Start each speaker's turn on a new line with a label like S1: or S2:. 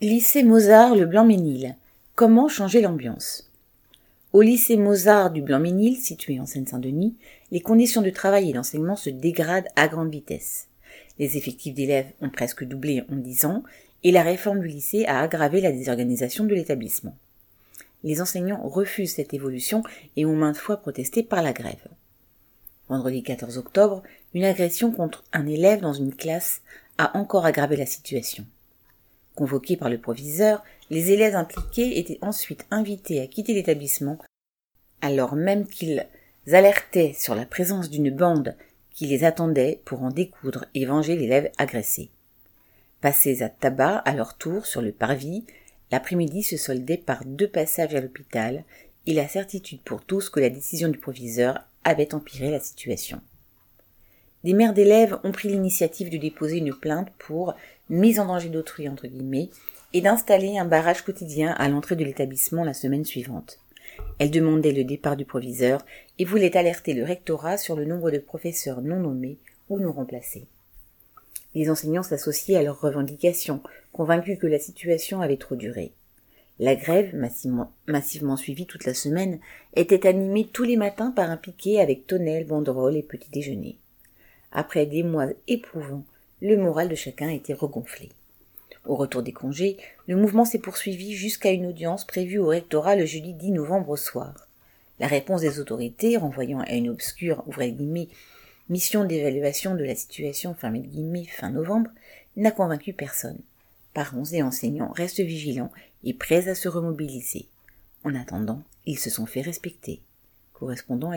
S1: Lycée Mozart le Blanc-Ménil. Comment changer l'ambiance? Au lycée Mozart du Blanc-Ménil, situé en Seine-Saint-Denis, les conditions de travail et d'enseignement se dégradent à grande vitesse. Les effectifs d'élèves ont presque doublé en dix ans et la réforme du lycée a aggravé la désorganisation de l'établissement. Les enseignants refusent cette évolution et ont maintes fois protesté par la grève. Vendredi 14 octobre, une agression contre un élève dans une classe a encore aggravé la situation. Convoqués par le proviseur, les élèves impliqués étaient ensuite invités à quitter l'établissement, alors même qu'ils alertaient sur la présence d'une bande qui les attendait pour en découdre et venger l'élève agressé. Passés à tabac à leur tour sur le parvis, l'après-midi se soldait par deux passages à l'hôpital et la certitude pour tous que la décision du proviseur avait empiré la situation. Des mères d'élèves ont pris l'initiative de déposer une plainte pour mise en danger d'autrui entre guillemets et d'installer un barrage quotidien à l'entrée de l'établissement la semaine suivante. Elles demandaient le départ du proviseur et voulaient alerter le rectorat sur le nombre de professeurs non nommés ou non remplacés. Les enseignants s'associaient à leurs revendications, convaincus que la situation avait trop duré. La grève, massivement, suivie toute la semaine, était animée tous les matins par un piquet avec tonnelles, banderoles et petits déjeuners. Après des mois éprouvants, le moral de chacun était regonflé. Au retour des congés, le mouvement s'est poursuivi jusqu'à une audience prévue au rectorat le jeudi 10 novembre au soir. La réponse des autorités, renvoyant à une obscure, guillemets, mission d'évaluation de la situation, fin novembre, n'a convaincu personne. Parents et enseignants restent vigilants et prêts à se remobiliser. En attendant, ils se sont fait respecter. Correspondant.